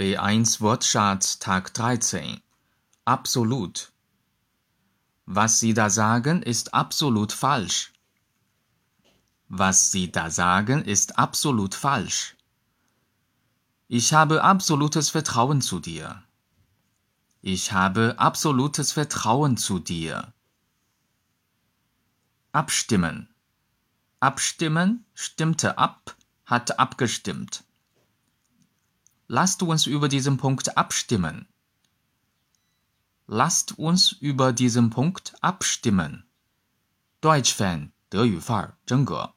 B1 Wortschatz Tag 13. Absolut. Was Sie da sagen, ist absolut falsch. Was Sie da sagen, ist absolut falsch. Ich habe absolutes Vertrauen zu dir. Ich habe absolutes Vertrauen zu dir. Abstimmen. Abstimmen stimmte ab, hat abgestimmt. Lasst uns über diesen Punkt abstimmen. Lasst uns über diesen Punkt abstimmen. Deutsch Fan 德语范儿真格。